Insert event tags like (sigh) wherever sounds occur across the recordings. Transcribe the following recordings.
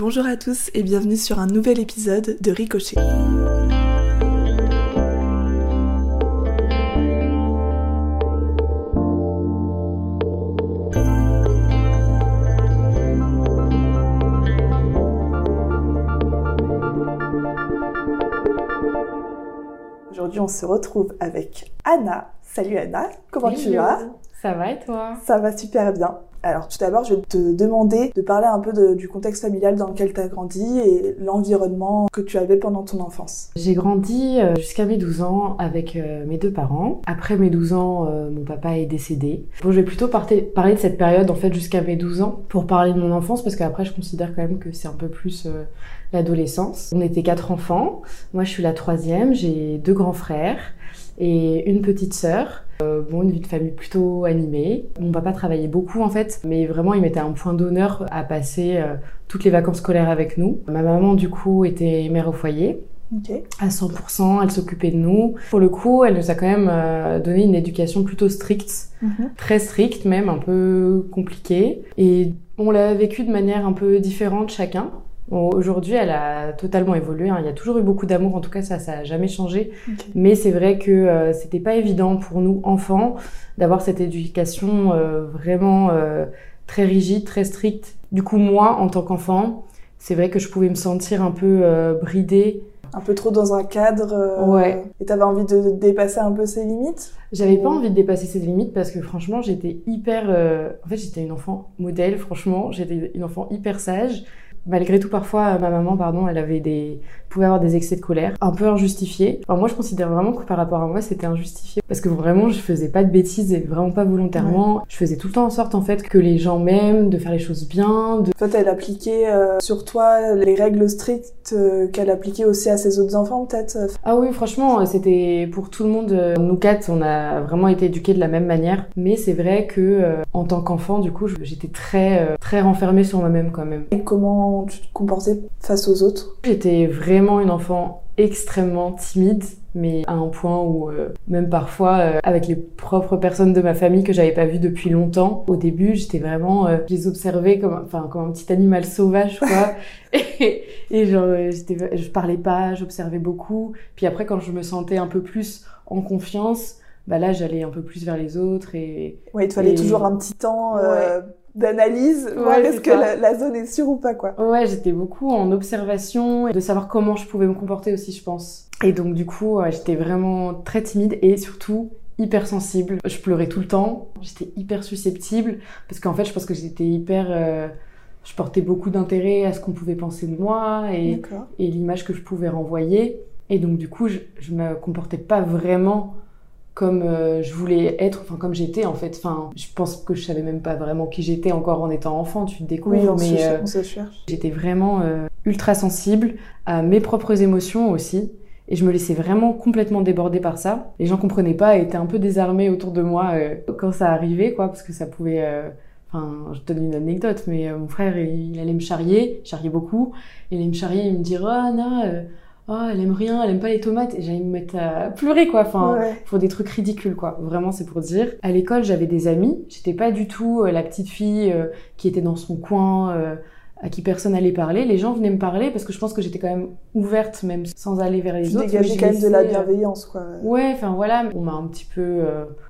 Bonjour à tous et bienvenue sur un nouvel épisode de Ricochet. Aujourd'hui, on se retrouve avec Anna. Salut Anna, comment tu vas? Ça va et toi? Ça va super bien. Alors tout d'abord, je vais te demander de parler un peu du contexte familial dans lequel tu as grandi et l'environnement que tu avais pendant ton enfance. J'ai grandi euh, jusqu'à mes 12 ans avec euh, mes deux parents. Après mes 12 ans, euh, mon papa est décédé. Bon, je vais plutôt parler de cette période en fait jusqu'à mes 12 ans pour parler de mon enfance parce qu'après je considère quand même que c'est un peu plus l'adolescence. On était quatre enfants. Moi je suis la troisième. J'ai deux grands frères et une petite sœur. Euh, bon, une vie de famille plutôt animée. Mon papa travaillait beaucoup en fait, mais vraiment il mettait un point d'honneur à passer euh, toutes les vacances scolaires avec nous. Ma maman du coup était mère au foyer Ok. à 100%, elle s'occupait de nous. Pour le coup, elle nous a quand même euh, donné une éducation plutôt stricte, très stricte même, un peu compliquée. Et on l'a vécu de manière un peu différente chacun. Bon, Aujourd'hui, elle a totalement évolué. hein. Il y a toujours eu beaucoup d'amour, en tout cas ça, ça a jamais changé. Mais c'est vrai que euh, c'était pas évident pour nous enfants d'avoir cette éducation euh, vraiment euh, très rigide, très stricte. Du coup, moi, en tant qu'enfant, c'est vrai que je pouvais me sentir un peu euh, bridée Un peu trop dans un cadre. Ouais. Et t'avais envie de dépasser un peu ses limites? J'avais pas envie de dépasser ces limites parce que franchement, j'étais hyper. En fait, j'étais une enfant modèle, franchement. J'étais une enfant hyper sage. Malgré tout, parfois, euh, ma maman, pardon, elle avait des, pouvait avoir des excès de colère, un peu injustifiés. Enfin, moi, je considère vraiment que par rapport à moi, c'était injustifié parce que vraiment, je faisais pas de bêtises et vraiment pas volontairement. Je faisais tout le temps en sorte, en fait, que les gens m'aiment, de faire les choses bien, de Toi, elle appliquait euh, sur toi les règles strictes qu'elle appliquait aussi à ses autres enfants, peut-être Ah oui, franchement, euh, c'était pour tout le monde. euh, Nous quatre, on a vraiment été éduqués de la même manière. Mais c'est vrai que euh, en tant qu'enfant, du coup, j'étais très euh, très renfermée sur moi-même quand même. Et comment tu te comportais face aux autres? J'étais vraiment une enfant extrêmement timide, mais à un point où euh, même parfois euh, avec les propres personnes de ma famille que j'avais pas vues depuis longtemps, au début, j'étais vraiment, euh, je les observais comme, enfin comme un petit animal sauvage quoi. (laughs) et, et genre, euh, je parlais pas, j'observais beaucoup. Puis après, quand je me sentais un peu plus en confiance, bah là, j'allais un peu plus vers les autres et Ouais, il te fallait Et- toujours un petit temps euh, d'analyse, voir Ouais, est-ce que la, la zone est sûre ou pas, quoi. Ouais, j'étais beaucoup en observation et de savoir comment je pouvais me comporter aussi, je pense. Et donc du coup, j'étais vraiment très timide et surtout hyper sensible. Je pleurais tout le temps, j'étais hyper susceptible parce qu'en fait, je pense que j'étais hyper euh, je portais beaucoup d'intérêt à ce qu'on pouvait penser de moi et, l'image que je pouvais renvoyer. Et donc du coup, je, je me comportais pas vraiment comme euh, je voulais être, enfin comme j'étais en fait. Enfin, je pense que je savais même pas vraiment qui j'étais encore en étant enfant. Tu te découvres, Oui, on, mais se, euh, on se cherche. J'étais vraiment euh, ultra sensible à mes propres émotions aussi. Et je me laissais vraiment complètement déborder par ça. Les gens comprenaient pas et étaient un peu désarmés autour de moi quand ça arrivait, quoi, parce que ça pouvait... Enfin, je te donne une anecdote, mais euh, mon frère, il, il allait me charrier, charrier beaucoup, il allait me charrier, il me dire « Oh, Anna, euh, oh, elle aime rien, elle aime pas les tomates », et j'allais me mettre à pleurer, quoi. Enfin, Ouais. pour des trucs ridicules, quoi. Vraiment, c'est pour dire. À l'école, j'avais des amis. J'étais pas du tout euh, la petite fille euh, qui était dans son coin, à qui personne allait parler. Les gens venaient me parler parce que je pense que j'étais quand même ouverte, même sans aller vers les Tu autres. dégageais quand même de la bienveillance, quoi. Ouais, enfin voilà, on m'a un petit peu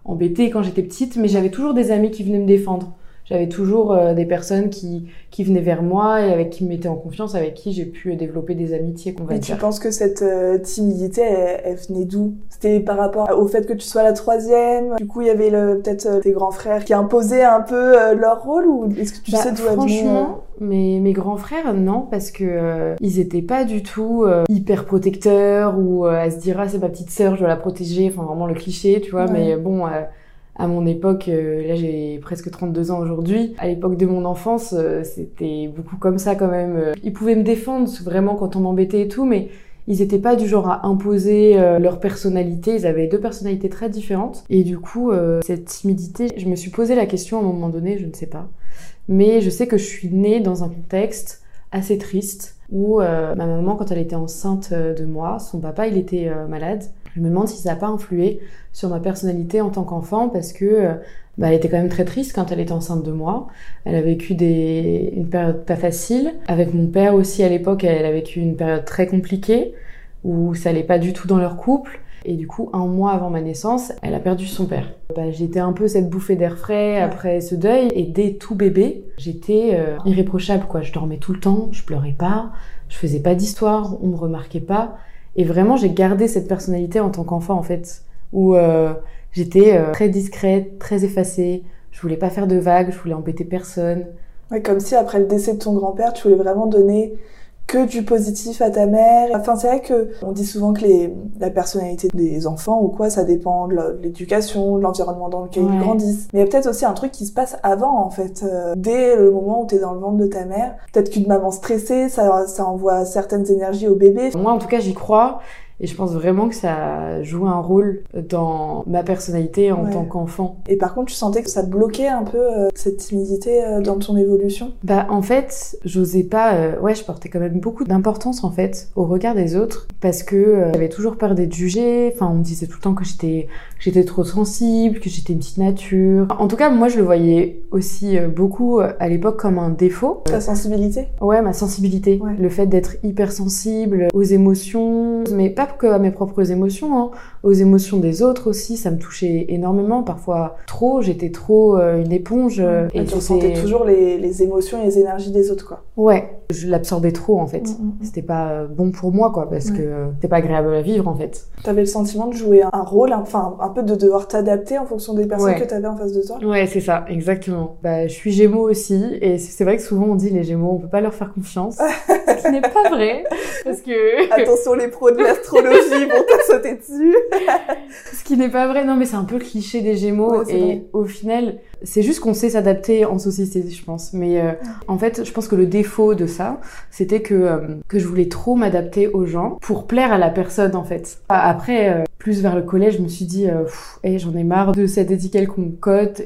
embêtée quand j'étais petite, mais j'avais toujours des amis qui venaient me défendre. J'avais toujours euh, des personnes qui, qui venaient vers moi et avec qui me mettaient en confiance, avec qui j'ai pu euh, développer des amitiés, qu'on va Et tu penses que cette euh, timidité, elle, elle venait d'où? C'était par rapport au fait que tu sois la troisième? Du coup, il y avait le- peut-être euh, tes grands frères qui imposaient un peu euh, leur rôle Ou est-ce que tu Bah, sais d'où elle venait franchement, mes, mes grands frères, non, parce que euh, ils étaient pas du tout euh, hyper protecteurs ou euh, à se dire ah c'est ma petite sœur, je dois la protéger, enfin vraiment le cliché, tu vois. Ouais. Mais bon, euh, à mon époque, euh, là j'ai presque 32 ans aujourd'hui. À l'époque de mon enfance, euh, c'était beaucoup comme ça quand même. Euh, Ils pouvaient me défendre vraiment quand on m'embêtait et tout, mais ils étaient pas du genre à imposer leur personnalité. Ils avaient deux personnalités très différentes. Et du coup, cette timidité, je me suis posé la question à un moment donné, je ne sais pas. Mais je sais que je suis née dans un contexte assez triste où ma maman, quand elle était enceinte de moi, son papa, il était malade. Je me demande si ça n'a pas influé sur ma personnalité en tant qu'enfant parce que euh, bah, elle était quand même très triste quand elle était enceinte de moi. Elle a vécu des... une période pas facile. Avec mon père aussi à l'époque, elle a vécu une période très compliquée où ça allait pas du tout dans leur couple. Et du coup, un mois avant ma naissance, elle a perdu son père. Bah, j'étais un peu cette bouffée d'air frais après ce deuil. Et dès tout bébé, j'étais euh, irréprochable. quoi. Je dormais tout le temps, je pleurais pas, je faisais pas d'histoire, on me remarquait pas. Et vraiment, j'ai gardé cette personnalité en tant qu'enfant, en fait, où euh, j'étais euh, très discrète, très effacée. Je voulais pas faire de vagues, je voulais embêter personne. Comme si après le décès de ton grand-père, tu voulais vraiment donner que du positif à ta mère. Enfin, c'est vrai que on dit souvent que les, la personnalité des enfants ou quoi, ça dépend de l'éducation, de l'environnement dans lequel ils grandissent. Mais il y a peut-être aussi un truc qui se passe avant, en fait. Euh, dès le moment où tu es dans le ventre de ta mère, peut-être qu'une maman stressée, ça, ça envoie certaines énergies au bébé. Moi, en tout cas, j'y crois. Et je pense vraiment que ça joue un rôle dans ma personnalité en tant qu'enfant. Et par contre, tu sentais que ça bloquait un peu euh, cette timidité euh, dans ton évolution? Bah en fait, j'osais pas. Euh, ouais, je portais quand même beaucoup d'importance en fait au regard des autres parce que j'avais toujours peur d'être jugée. Enfin, on me disait tout le temps que j'étais j'étais trop sensible, que j'étais une petite nature. En tout cas, moi, je le voyais aussi beaucoup à l'époque comme un défaut. Ta sensibilité? Ouais, ma sensibilité. Le fait d'être hypersensible aux émotions, mais pas que à mes propres émotions, hein. Aux émotions des autres aussi, ça me touchait énormément, parfois trop, j'étais trop euh, une éponge. Euh, et tu ressentais toujours les, les, émotions et les énergies des autres, quoi. Ouais, je l'absorbais trop en fait. Mm, mm, mm. C'était pas bon pour moi, quoi, parce que c'était pas agréable à vivre en fait. T'avais le sentiment de jouer un rôle, enfin un peu de devoir t'adapter en fonction des personnes que t'avais en face de toi. Ouais, c'est ça, exactement. Bah, je suis Gémeaux aussi, et c'est vrai que souvent on dit les Gémeaux, on peut pas leur faire confiance, (laughs) ce qui n'est pas vrai, parce que attention les pros de l'astro astrologie vont te sauter dessus. (laughs) Ce qui n'est pas vrai, non, mais c'est un peu le cliché des Gémeaux. et au final, c'est juste qu'on sait s'adapter en société, je pense. Mais euh, en fait, je pense que le défaut de ça, c'était que euh, que je voulais trop m'adapter aux gens pour plaire à la personne, en fait. Après, euh, plus vers le collège, je me suis dit, hey, j'en ai marre de cette étiquette qu'on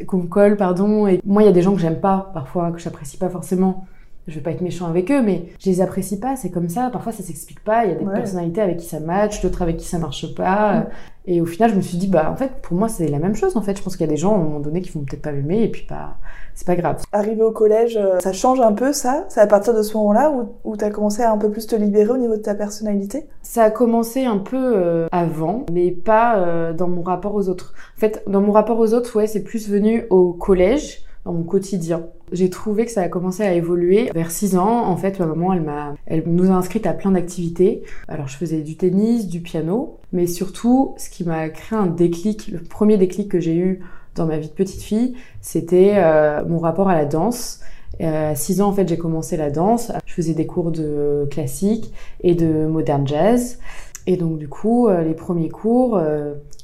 qu'on colle, pardon. Et moi, il y a des gens que j'aime pas, parfois, que j'apprécie pas forcément je vais pas être méchant avec eux, mais je les apprécie pas, c'est comme ça. Parfois, ça s'explique pas. Il y a des personnalités avec qui ça match, d'autres avec qui ça marche pas. Et au final, je me suis dit, bah, en fait, pour moi, c'est la même chose, en fait. Je pense qu'il y a des gens, à un moment donné, qui vont peut-être pas m'aimer, et puis, bah, c'est pas grave. Arrivé au collège, euh, ça change un peu, ça? C'est à partir de ce moment-là où, où t'as commencé à un peu plus te libérer au niveau de ta personnalité? Ça a commencé un peu euh, avant, mais pas euh, dans mon rapport aux autres. En fait, dans mon rapport aux autres, ouais, c'est plus venu au collège dans mon quotidien. J'ai trouvé que ça a commencé à évoluer. Vers 6 ans, en fait, ma maman, elle m'a, elle nous a inscrites à plein d'activités. Alors, je faisais du tennis, du piano, mais surtout, ce qui m'a créé un déclic, le premier déclic que j'ai eu dans ma vie de petite fille, c'était euh, mon rapport à la danse. Euh, à 6 ans, en fait, j'ai commencé la danse. Je faisais des cours de classique et de modern jazz. Et donc, du coup, euh, les premiers cours,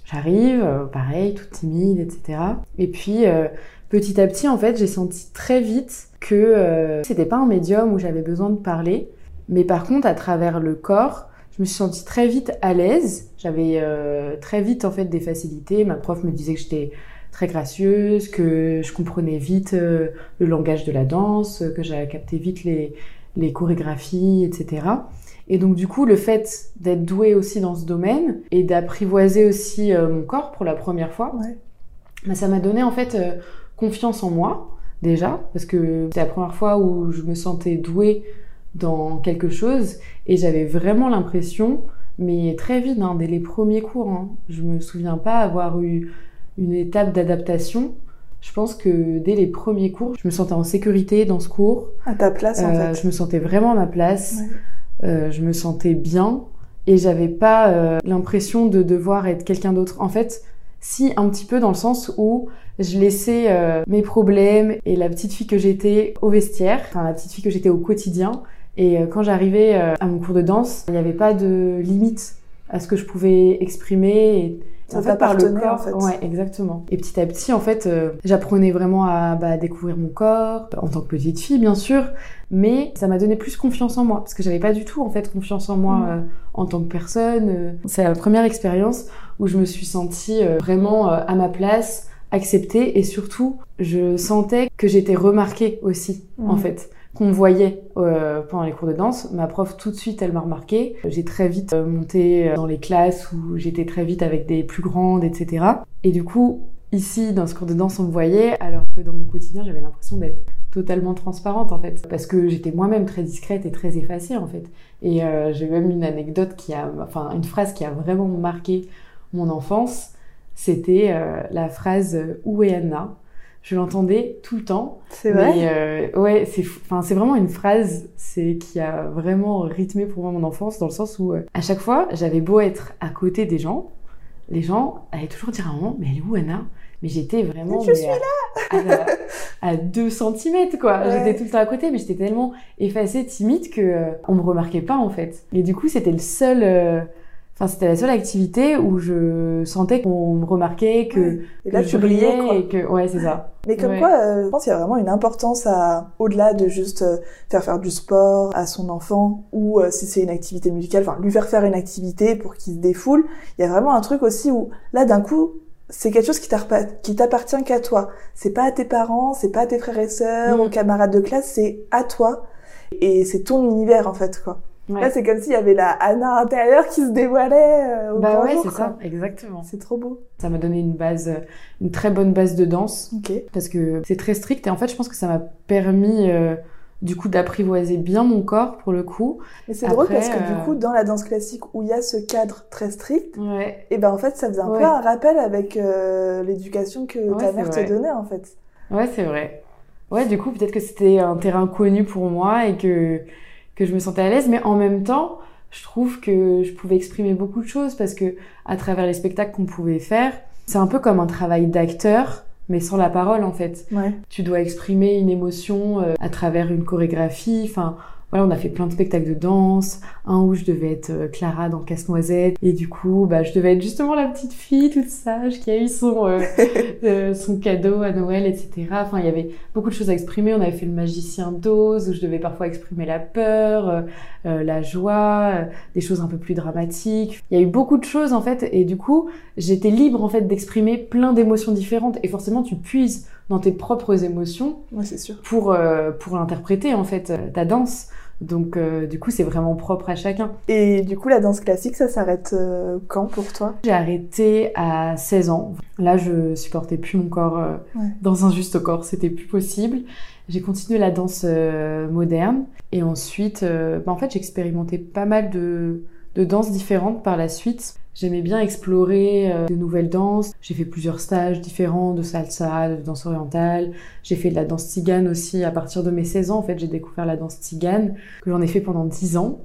j'arrive, pareil, toute timide, etc. Et puis, petit à petit, en fait, j'ai senti très vite que euh, c'était pas un médium où j'avais besoin de parler, mais par contre, à travers le corps, je me suis sentie très vite à l'aise. J'avais euh, très vite en fait des facilités. Ma prof me disait que j'étais très gracieuse, que je comprenais vite euh, le langage de la danse, que j'avais capté vite les, les chorégraphies, etc. Et donc du coup, le fait d'être douée aussi dans ce domaine et d'apprivoiser aussi mon corps pour la première fois, ouais. bah, ça m'a donné en fait confiance en moi, déjà, parce que c'est la première fois où je me sentais douée dans quelque chose et j'avais vraiment l'impression, mais très vite, hein, dès les premiers cours, hein, je me souviens pas avoir eu une étape d'adaptation. Je pense que dès les premiers cours, je me sentais en sécurité dans ce cours. À ta place, en euh, fait. Je me sentais vraiment à ma place. Euh, je me sentais bien et j'avais pas euh, l'impression de devoir être quelqu'un d'autre. En fait, si un petit peu dans le sens où je laissais euh, mes problèmes et la petite fille que j'étais au vestiaire, enfin la petite fille que j'étais au quotidien. Et euh, quand j'arrivais euh, à mon cours de danse, il n'y avait pas de limite à ce que je pouvais exprimer. Et, ça en fait, par le corps. En fait. Ouais, exactement. Et petit à petit, en fait, j'apprenais vraiment à bah, découvrir mon corps, en tant que petite fille, bien sûr, mais ça m'a donné plus confiance en moi, parce que j'avais pas du tout, en fait, confiance en moi mmh. en tant que personne. C'est la première expérience où je me suis sentie vraiment à ma place, acceptée et surtout je sentais que j'étais remarquée aussi en mmh. fait qu'on me voyait euh, pendant les cours de danse. Ma prof tout de suite elle m'a remarqué. J'ai très vite euh, monté euh, dans les classes où j'étais très vite avec des plus grandes etc. Et du coup ici, dans ce cours de danse, on me voyait, alors que dans mon quotidien, j'avais l'impression d'être totalement transparente en fait, parce que j'étais moi-même très discrète et très effacée en fait. Et euh, j'ai même une anecdote qui a, enfin une phrase qui a vraiment marqué mon enfance, c'était euh, la phrase Où est Anna? Je l'entendais tout le temps. C'est vrai? euh, ouais, c'est, enfin c'est vraiment une phrase, c'est qui a vraiment rythmé pour moi mon enfance dans le sens où euh, à chaque fois j'avais beau être à côté des gens, les gens allaient toujours dire à un moment mais elle est où Anna? Mais j'étais vraiment Je mais suis à, à, à 2 cm quoi. Ouais. J'étais tout le temps à côté mais j'étais tellement effacée, timide que euh, on me remarquait pas en fait. Et du coup, c'était le seul euh, enfin c'était la seule activité où je sentais qu'on me remarquait que, Ouais. Et là, que tu je brillais, quoi. et que ouais, c'est ça. Mais comme Ouais. quoi, euh, je pense qu'il y a vraiment une importance à, au-delà de juste euh, faire faire du sport à son enfant, ou euh, si c'est une activité musicale, enfin, lui faire faire une activité pour qu'il se défoule. Il y a vraiment un truc aussi où, là, d'un coup, c'est quelque chose qui t'appartient qu'à toi. C'est pas à tes parents, c'est pas à tes frères et sœurs, Mm. aux camarades de classe, c'est à toi. Et c'est ton univers, en fait, quoi. Ouais. Là, c'est comme s'il y avait la Anna intérieure qui se dévoilait euh, au bah ouais, c'est ça, exactement. C'est trop beau. Ça m'a donné une base euh, une très bonne base de danse Ok. parce que c'est très strict et en fait, je pense que ça m'a permis euh, du coup d'apprivoiser bien mon corps pour le coup. Mais c'est drôle parce que euh, du coup, dans la danse classique où il y a ce cadre très strict, Ouais. et ben en fait, ça faisait un Ouais. peu un rappel avec euh, l'éducation que Ouais, ta mère te donnait en fait. Ouais, c'est vrai. Ouais, du coup, peut-être que c'était un terrain connu pour moi et que, que je me sentais à l'aise, mais en même temps, je trouve que je pouvais exprimer beaucoup de choses parce que à travers les spectacles qu'on pouvait faire, c'est un peu comme un travail d'acteur, mais sans la parole en fait. Ouais. Tu dois exprimer une émotion euh, à travers une chorégraphie, enfin, voilà, on a fait plein de spectacles de danse, un où je devais être euh, Clara dans Casse-Noisette, et du coup, bah, je devais être justement la petite fille toute sage qui a eu son, euh, (laughs) euh, son cadeau à Noël, etc. Enfin, il y avait beaucoup de choses à exprimer. On avait fait le magicien d'Oz, où je devais parfois exprimer la peur, euh, euh, la joie, euh, des choses un peu plus dramatiques. Il y a eu beaucoup de choses, en fait, et du coup, j'étais libre, en fait, d'exprimer plein d'émotions différentes, et forcément, tu puises dans tes propres émotions Ouais, c'est sûr. pour, euh, pour interpréter, en fait, ta danse. Donc, euh, du coup, c'est vraiment propre à chacun. Et du coup, la danse classique, ça s'arrête euh, quand pour toi? J'ai arrêté à 16 ans. Là, je supportais plus mon corps euh, Ouais. dans un juste corps, c'était plus possible. J'ai continué la danse euh, moderne et ensuite, bah, en fait, j'ai expérimenté pas mal de, de danses différentes par la suite. J'aimais bien explorer euh, de nouvelles danses. J'ai fait plusieurs stages différents de salsa, de danse orientale. J'ai fait de la danse tzigane aussi à partir de mes 16 ans. En fait, j'ai découvert la danse tzigane que j'en ai fait pendant 10 ans.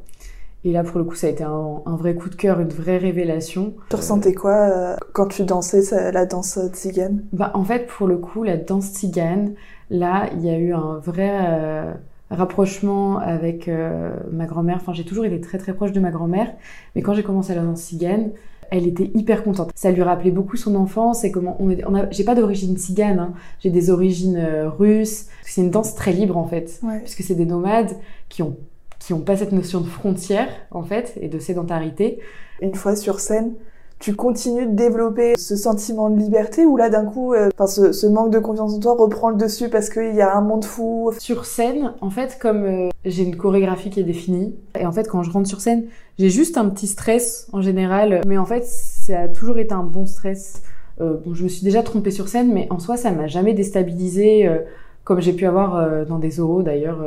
Et là, pour le coup, ça a été un, un vrai coup de cœur, une vraie révélation. Tu ressentais quoi euh, quand tu dansais ça- la danse euh, tzigane? Bah, en fait, pour le coup, la danse tzigane, là, il y a eu un vrai euh, rapprochement avec euh, ma grand-mère. Enfin, j'ai toujours été très très proche de ma grand-mère, mais quand j'ai commencé la danse tzigane, elle était hyper contente. Ça lui rappelait beaucoup son enfance et comment on. On j'ai pas d'origine tzigane, hein. j'ai des origines euh, russes. C'est une danse très libre en fait, Ouais. puisque c'est des nomades qui ont qui ont pas cette notion de frontière en fait et de sédentarité. Une fois sur scène, tu continues de développer ce sentiment de liberté ou là d'un coup, euh, enfin ce, manque de confiance en toi reprend le dessus parce qu'il y a un monde fou? Sur scène, en fait, comme euh, j'ai une chorégraphie qui est définie, et en fait, quand je rentre sur scène, j'ai juste un petit stress en général, mais en fait, ça a toujours été un bon stress. Euh, bon, je me suis déjà trompée sur scène, mais en soi, ça m'a jamais déstabilisée, comme j'ai pu avoir dans des oraux d'ailleurs.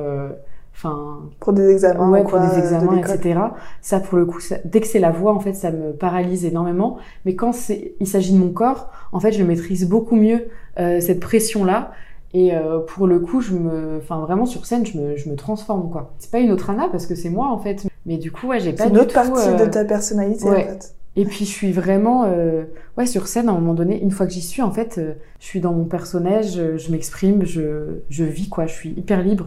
Euh, Enfin, Pour des examens, ouais, ou pour des de examens, etc. Ça, pour le coup, ça- dès que c'est la voix, en fait, ça me paralyse énormément. Mais quand c'est, il s'agit de mon corps, en fait, je maîtrise beaucoup mieux euh, cette pression-là. Et euh, pour le coup, je me, enfin, vraiment sur scène, je me, je me transforme, quoi. C'est pas une autre Anna parce que c'est moi, en fait. Mais du coup, ouais, j'ai pas C'est une du autre tout, partie euh, de ta personnalité ouais. en fait. et puis je suis vraiment, euh, ouais, sur scène à un moment donné, une fois que j'y suis, en fait, euh, je suis dans mon personnage, je, je m'exprime, je, je vis quoi, je suis hyper libre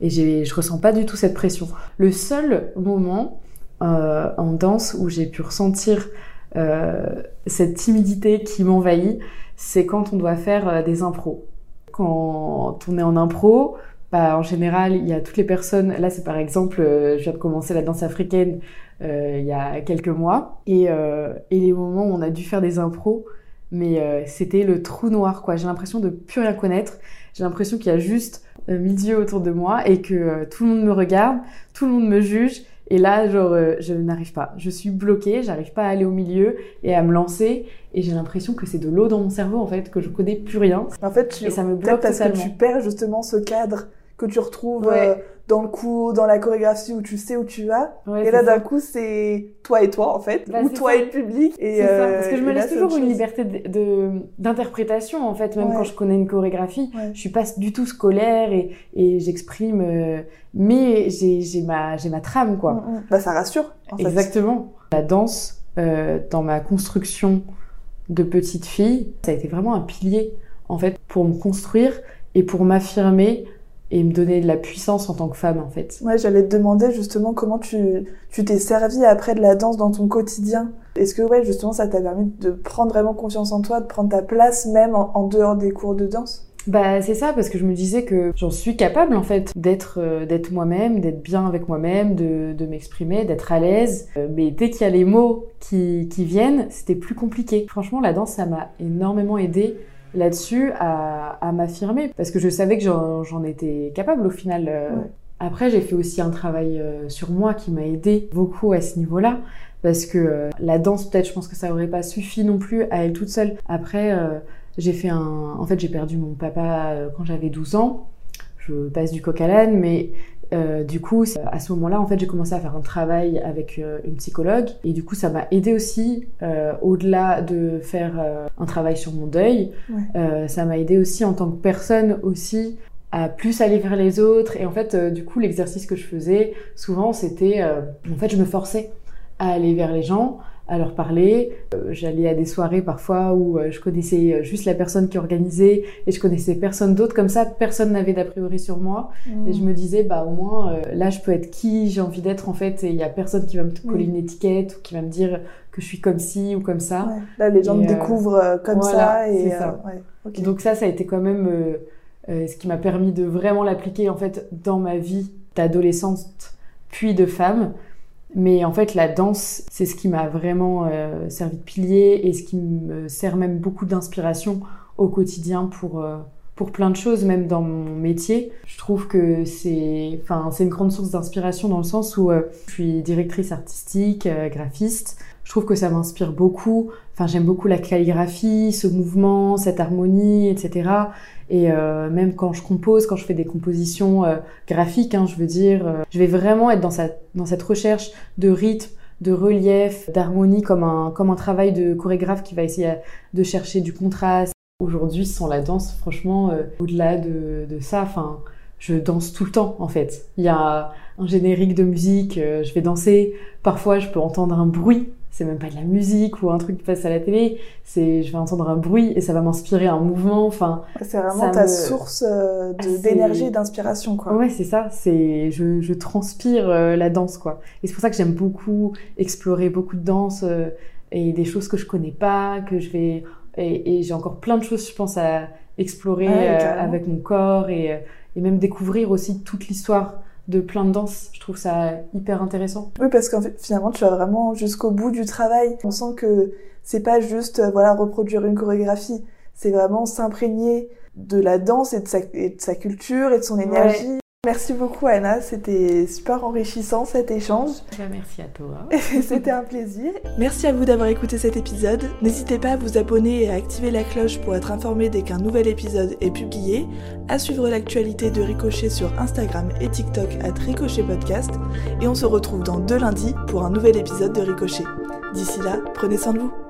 et je ressens pas du tout cette pression. Le seul moment euh, en danse où j'ai pu ressentir euh, cette timidité qui m'envahit, c'est quand on doit faire euh, des impros. Quand on est en impro, bah, en général, il y a toutes les personnes. Là, c'est par exemple, je viens de commencer la danse africaine il y a quelques mois. Et, les moments où on a dû faire des impros, mais c'était le trou noir, quoi. J'ai l'impression de plus rien connaître. J'ai l'impression qu'il y a juste euh, yeux autour de moi et que euh, tout le monde me regarde, tout le monde me juge Et là, genre, euh, je n'arrive pas. Je suis bloquée, j'arrive pas à aller au milieu et à me lancer. Et j'ai l'impression que c'est de l'eau dans mon cerveau, en fait, que je connais plus rien. En fait, tu... Et ça me bloque parce que totalement. tu perds justement ce cadre que tu retrouves Ouais. euh, dans le cours, dans la chorégraphie où tu sais où tu vas. Ouais, et là, d'un coup, c'est toi et toi, en fait. Bah, ou toi ça. et le public. Et, C'est ça, euh, parce que je me là, laisse toujours une liberté de- de d'interprétation en fait, même Ouais. quand je connais une chorégraphie. Je suis pas du tout scolaire et, et j'exprime, euh, mais j'ai ma ma trame quoi. Mm, mm. Bah, ça rassure, en fait. Exactement. La danse euh, dans ma construction de petite fille, ça a été vraiment un pilier en fait pour me construire et pour m'affirmer et me donner de la puissance en tant que femme en fait. Ouais, j'allais te demander justement comment tu tu t'es servi après de la danse dans ton quotidien. Est-ce que ouais, justement, ça t'a permis de prendre vraiment confiance en toi, de prendre ta place même en, en dehors des cours de danse? Bah c'est ça parce que je me disais que j'en suis capable en fait d'être euh, d'être moi-même, d'être bien avec moi-même, de, de m'exprimer, d'être à l'aise. Euh, mais dès qu'il y a les mots qui, qui viennent, c'était plus compliqué. Franchement, la danse ça m'a énormément aidé là-dessus à, à m'affirmer parce que je savais que j'en étais capable au final. euh. Ouais. Après, j'ai fait aussi un travail euh, sur moi qui m'a aidé beaucoup à ce niveau-là. Parce que euh, la danse, peut-être, je pense que ça aurait pas suffi non plus à elle toute seule. Après, j'ai fait un. En fait, j'ai perdu mon papa quand j'avais 12 ans. Je passe du coq à l'âne, mais euh, du coup, à ce moment-là, en fait, j'ai commencé à faire un travail avec euh, une psychologue. Et du coup, ça m'a aidé aussi, euh, au-delà de faire un travail sur mon deuil, Ouais. ça m'a aidé aussi en tant que personne aussi à plus aller vers les autres. Et en fait, du coup, l'exercice que je faisais, souvent, c'était... en fait, je me forçais à aller vers les gens, à leur parler. Euh, J'allais à des soirées parfois où euh, je connaissais euh, juste la personne qui organisait et je connaissais personne d'autre. Comme ça, personne n'avait d'a priori sur moi. Et je me disais, bah au moins, euh, là, je peux être qui j'ai envie d'être en fait. Et il y a personne qui va me coller une étiquette ou qui va me dire que je suis comme ci ou comme ça. Ouais. Là, les gens Et, euh, découvrent comme voilà, ça et ça. ouais. Donc ça, ça a été quand même ce qui m'a permis de vraiment l'appliquer en fait dans ma vie d'adolescente puis de femme. Mais en fait, la danse, c'est ce qui m'a vraiment euh, servi de pilier et ce qui me sert même beaucoup d'inspiration au quotidien pour euh, pour plein de choses, même dans mon métier. Je trouve que c'est, enfin, une grande source d'inspiration dans le sens où euh, je suis directrice artistique, graphiste. Je trouve que ça m'inspire beaucoup. Enfin, j'aime beaucoup la calligraphie, ce mouvement, cette harmonie, etc. Et euh, même quand je compose, quand je fais des compositions euh, graphiques, hein, je veux dire, euh, je vais vraiment être dans, cette recherche de rythme, de relief, d'harmonie, comme un, travail de chorégraphe qui va essayer de chercher du contraste. Aujourd'hui, sans la danse, franchement, au-delà de, de ça, enfin, je danse tout le temps, en fait. Il y a un générique de musique, je vais danser. Parfois, je peux entendre un bruit. C'est même pas de la musique ou un truc qui passe à la télé. C'est, je vais entendre un bruit et ça va m'inspirer un mouvement. Enfin, C'est vraiment ta me- source euh, d'énergie et d'inspiration, quoi. Ouais, c'est ça. C'est, je, je transpire euh, la danse, quoi. Et c'est pour ça que j'aime beaucoup explorer beaucoup de danse euh, et des choses que je connais pas, que je vais et, et j'ai encore plein de choses, je pense, à explorer avec mon corps et, et même découvrir aussi toute l'histoire de plein de danses. Je trouve ça hyper intéressant. Oui, parce qu'en fait, finalement, tu vas vraiment jusqu'au bout du travail. On sent que c'est pas juste, euh, voilà, reproduire une chorégraphie. C'est vraiment s'imprégner de la danse et de, sa, et de sa culture et de son énergie. Merci beaucoup, Anna. C'était super enrichissant cet échange. merci à toi. (laughs) C'était un plaisir. Merci à vous d'avoir écouté cet épisode. N'hésitez pas à vous abonner et à activer la cloche pour être informé dès qu'un nouvel épisode est publié, à suivre l'actualité de Ricochet sur Instagram et TikTok à Ricochet Podcast, et on se retrouve dans deux lundis pour un nouvel épisode de Ricochet. D'ici là, prenez soin de vous.